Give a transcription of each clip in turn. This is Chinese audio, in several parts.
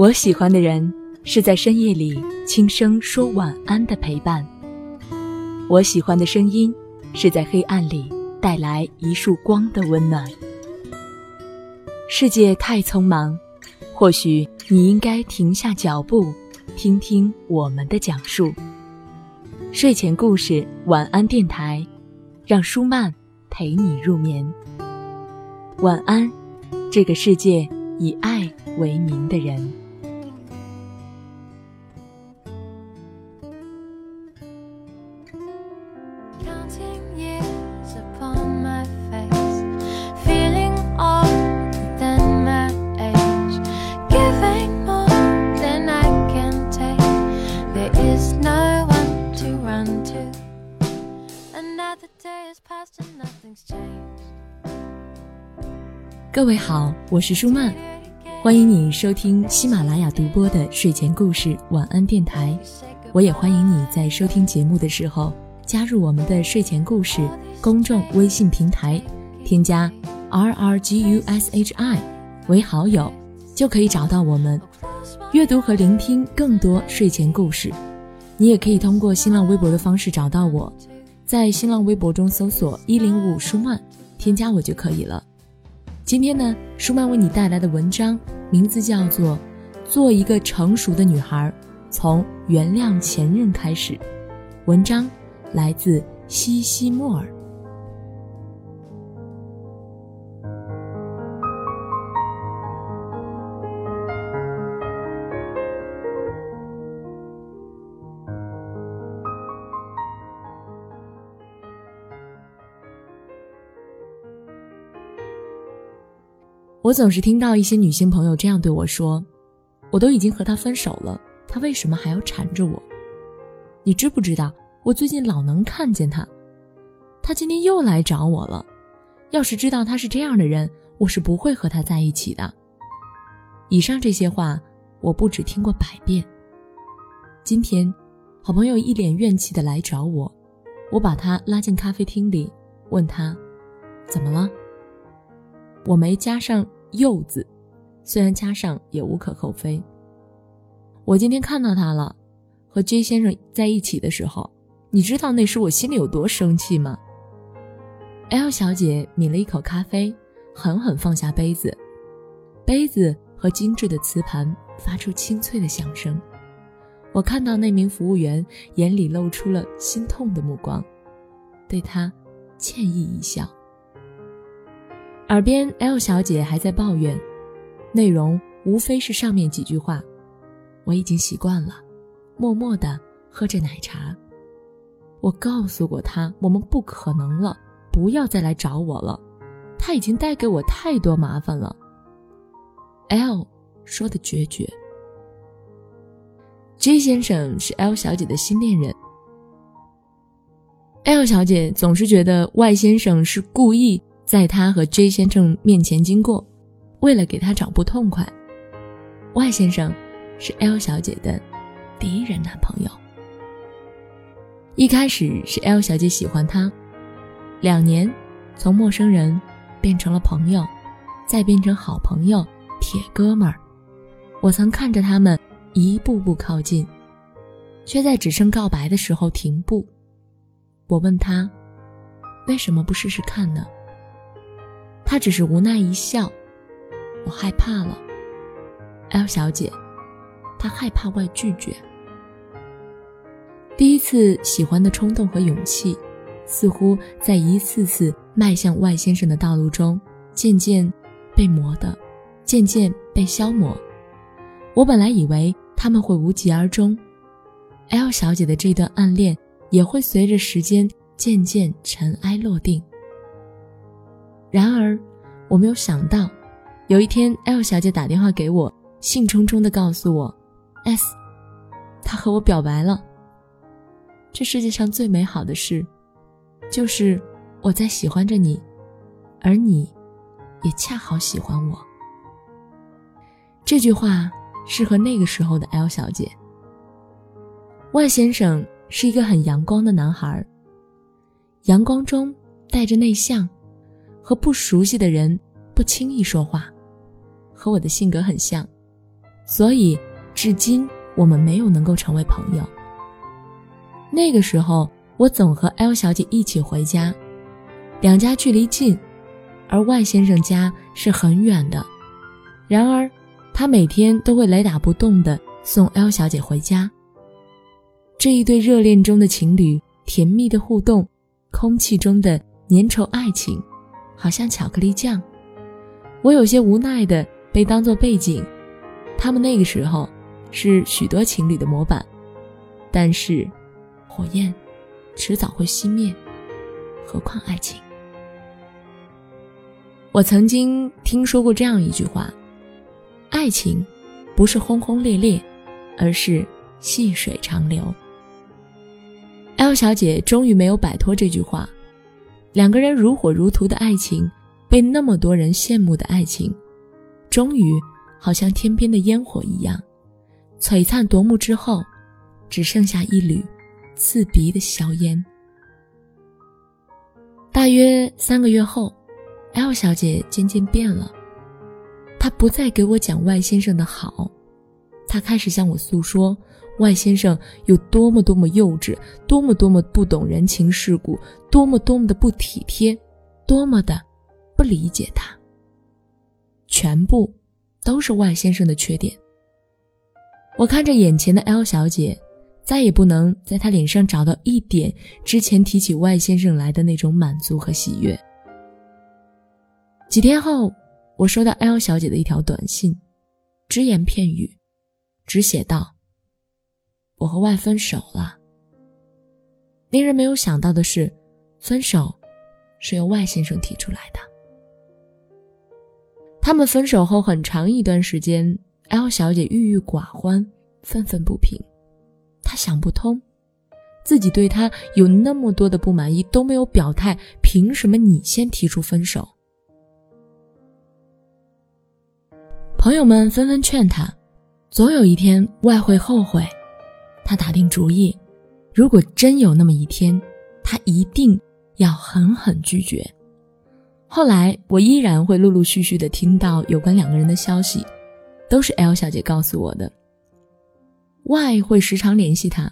我喜欢的人是在深夜里轻声说晚安的陪伴。我喜欢的声音是在黑暗里带来一束光的温暖。世界太匆忙，或许你应该停下脚步，听听我们的讲述。睡前故事，晚安电台，让舒曼陪你入眠。晚安，这个世界以爱为名的人。各位好，我是舒曼，欢迎你收听喜马拉雅独播的睡前故事晚安电台。我也欢迎你在收听节目的时候加入我们的睡前故事公众微信平台，添加 R R G U S H I 为好友，就可以找到我们，阅读和聆听更多睡前故事。你也可以通过新浪微博的方式找到我，在新浪微博中搜索一零五舒曼，添加我就可以了。今天呢，舒曼为你带来的文章名字叫做《做一个成熟的女孩，从原谅前任开始》。文章来自西西莫尔。我总是听到一些女性朋友这样对我说：“我都已经和他分手了，他为什么还要缠着我？你知不知道，我最近老能看见他，他今天又来找我了。要是知道他是这样的人，我是不会和他在一起的。”以上这些话，我不止听过百遍。今天，好朋友一脸怨气的来找我，我把他拉进咖啡厅里，问他：“怎么了？”我没加上“又”字，虽然加上也无可厚非。我今天看到他了，和 J 先生在一起的时候，你知道那时我心里有多生气吗？L 小姐抿了一口咖啡，狠狠放下杯子，杯子和精致的瓷盘发出清脆的响声。我看到那名服务员眼里露出了心痛的目光，对他歉意一笑。耳边，L 小姐还在抱怨，内容无非是上面几句话。我已经习惯了，默默的喝着奶茶。我告诉过他，我们不可能了，不要再来找我了。他已经带给我太多麻烦了。L 说的决绝。J 先生是 L 小姐的新恋人。L 小姐总是觉得 Y 先生是故意。在他和 J 先生面前经过，为了给他找不痛快，Y 先生是 L 小姐的第一任男朋友。一开始是 L 小姐喜欢他，两年，从陌生人变成了朋友，再变成好朋友、铁哥们儿。我曾看着他们一步步靠近，却在只剩告白的时候停步。我问他，为什么不试试看呢？他只是无奈一笑，我害怕了，L 小姐，她害怕外拒绝。第一次喜欢的冲动和勇气，似乎在一次次迈向外先生的道路中，渐渐被磨的，渐渐被消磨。我本来以为他们会无疾而终，L 小姐的这段暗恋也会随着时间渐渐尘埃落定。然而，我没有想到，有一天，L 小姐打电话给我，兴冲冲地告诉我：“S，她和我表白了。这世界上最美好的事，就是我在喜欢着你，而你，也恰好喜欢我。”这句话适合那个时候的 L 小姐。万先生是一个很阳光的男孩，阳光中带着内向。和不熟悉的人不轻易说话，和我的性格很像，所以至今我们没有能够成为朋友。那个时候，我总和 L 小姐一起回家，两家距离近，而 Y 先生家是很远的。然而，他每天都会雷打不动地送 L 小姐回家。这一对热恋中的情侣，甜蜜的互动，空气中的粘稠爱情，好像巧克力酱。我有些无奈的被当做背景。他们那个时候是许多情侣的模板，但是火焰迟早会熄灭，何况爱情？我曾经听说过这样一句话。爱情，不是轰轰烈烈，而是细水长流。L 小姐终于没有摆脱这句话，两个人如火如荼的爱情，被那么多人羡慕的爱情，终于好像天边的烟火一样，璀璨夺目之后，只剩下一缕刺鼻的硝烟。大约三个月后，L 小姐渐渐变了。她不再给我讲外先生的好，她开始向我诉说外先生有多么多么幼稚，多么多么不懂人情世故，多么多么的不体贴，多么的不理解他。全部都是外先生的缺点。我看着眼前的 L 小姐，再也不能在她脸上找到一点之前提起外先生来的那种满足和喜悦。几天后。我收到 L 小姐的一条短信，只言片语，只写道：“和 Y 分手了。”令人没有想到的是，分手是由 Y 先生提出来的。他们分手后很长一段时间，L 小姐郁郁寡欢，愤愤不平。她想不通，自己对他有那么多的不满意都没有表态，凭什么你先提出分手？朋友们纷纷劝他，总有一天外会后悔。他打定主意，如果真有那么一天，他一定要狠狠拒绝。后来我依然会陆陆续续的听到有关两个人的消息，都是 L 小姐告诉我的。Y 会时常联系他，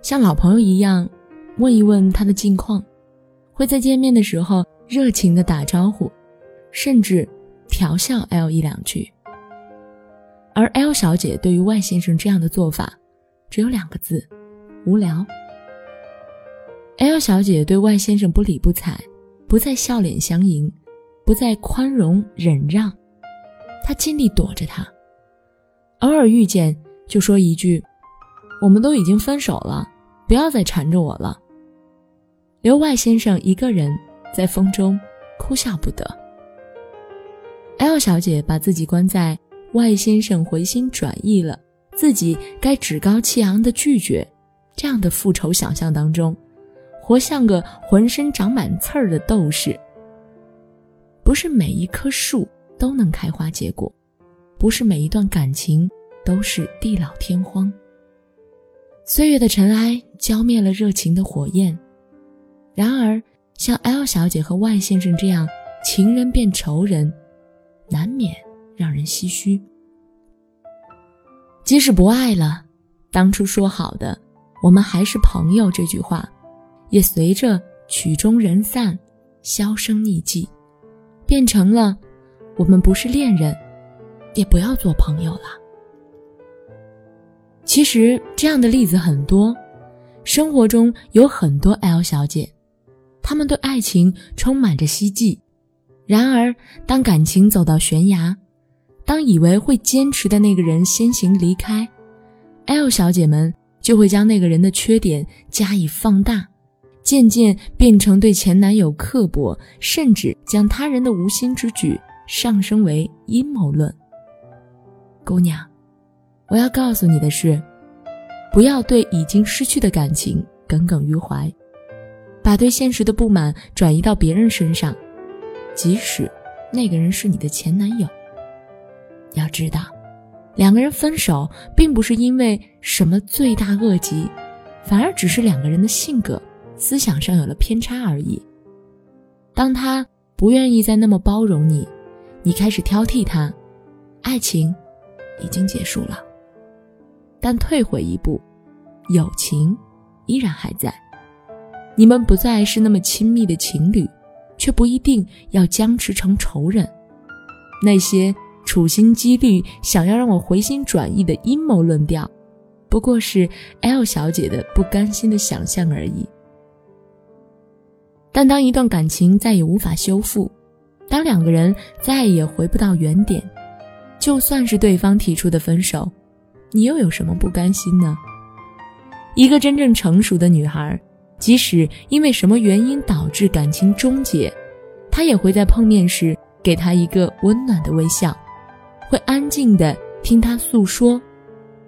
像老朋友一样问一问他的近况，会在见面的时候热情的打招呼，甚至调笑 L 一两句。而 L 小姐对于 Y 先生这样的做法，只有两个字：无聊。L 小姐对 Y 先生不理不睬，不再笑脸相迎，不再宽容忍让，她尽力躲着他，偶尔遇见就说一句：“我们都已经分手了，不要再缠着我了。”留 Y 先生一个人在风中哭笑不得。L 小姐把自己关在。外先生回心转意了，自己该趾高气昂的拒绝，这样的复仇想象当中，活像个浑身长满刺儿的斗士。不是每一棵树都能开花结果，不是每一段感情都是地老天荒。岁月的尘埃浇灭了热情的火焰，然而像 L 小姐和 Y 先生这样情人变仇人，难免。让人唏嘘。即使不爱了，当初说好的“我们还是朋友”这句话，也随着曲终人散、销声匿迹，变成了“我们不是恋人，也不要做朋友了”。其实这样的例子很多，生活中有很多 L 小姐，她们对爱情充满着希冀，然而当感情走到悬崖，当以为会坚持的那个人先行离开，L 小姐们就会将那个人的缺点加以放大，渐渐变成对前男友刻薄，甚至将他人的无心之举上升为阴谋论。姑娘，我要告诉你的是，不要对已经失去的感情耿耿于怀，把对现实的不满转移到别人身上，即使那个人是你的前男友。要知道，两个人分手并不是因为什么罪大恶极，反而只是两个人的性格、思想上有了偏差而已。当他不愿意再那么包容你，你开始挑剔他，爱情已经结束了。但退回一步，友情依然还在。你们不再是那么亲密的情侣，却不一定要僵持成仇人。那些处心积虑想要让我回心转意的阴谋论调，不过是 L 小姐的不甘心的想象而已。但当一段感情再也无法修复，当两个人再也回不到原点，就算是对方提出的分手，你又有什么不甘心呢？一个真正成熟的女孩，即使因为什么原因导致感情终结，她也会在碰面时给他一个温暖的微笑，会安静的听他诉说，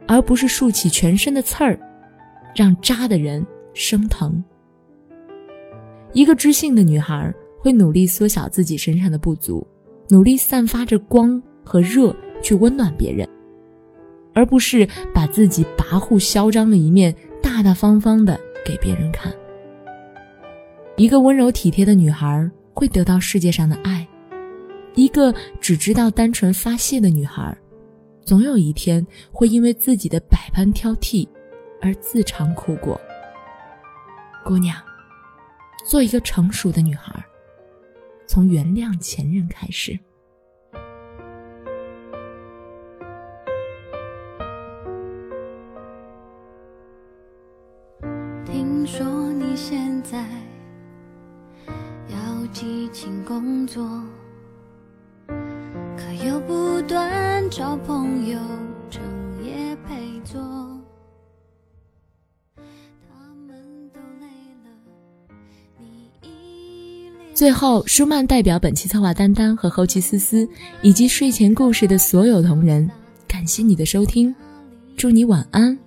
而不是竖起全身的刺儿，让扎的人生疼。一个知性的女孩会努力缩小自己身上的不足，努力散发着光和热去温暖别人，而不是把自己跋扈嚣张的一面大大方方的给别人看。一个温柔体贴的女孩会得到世界上的爱，一个只知道单纯发泄的女孩，总有一天会因为自己的百般挑剔而自尝苦果。姑娘。做一个成熟的女孩，从原谅前任开始。最后，舒曼代表本期策划丹丹和后期思思以及睡前故事的所有同仁，感谢你的收听，祝你晚安。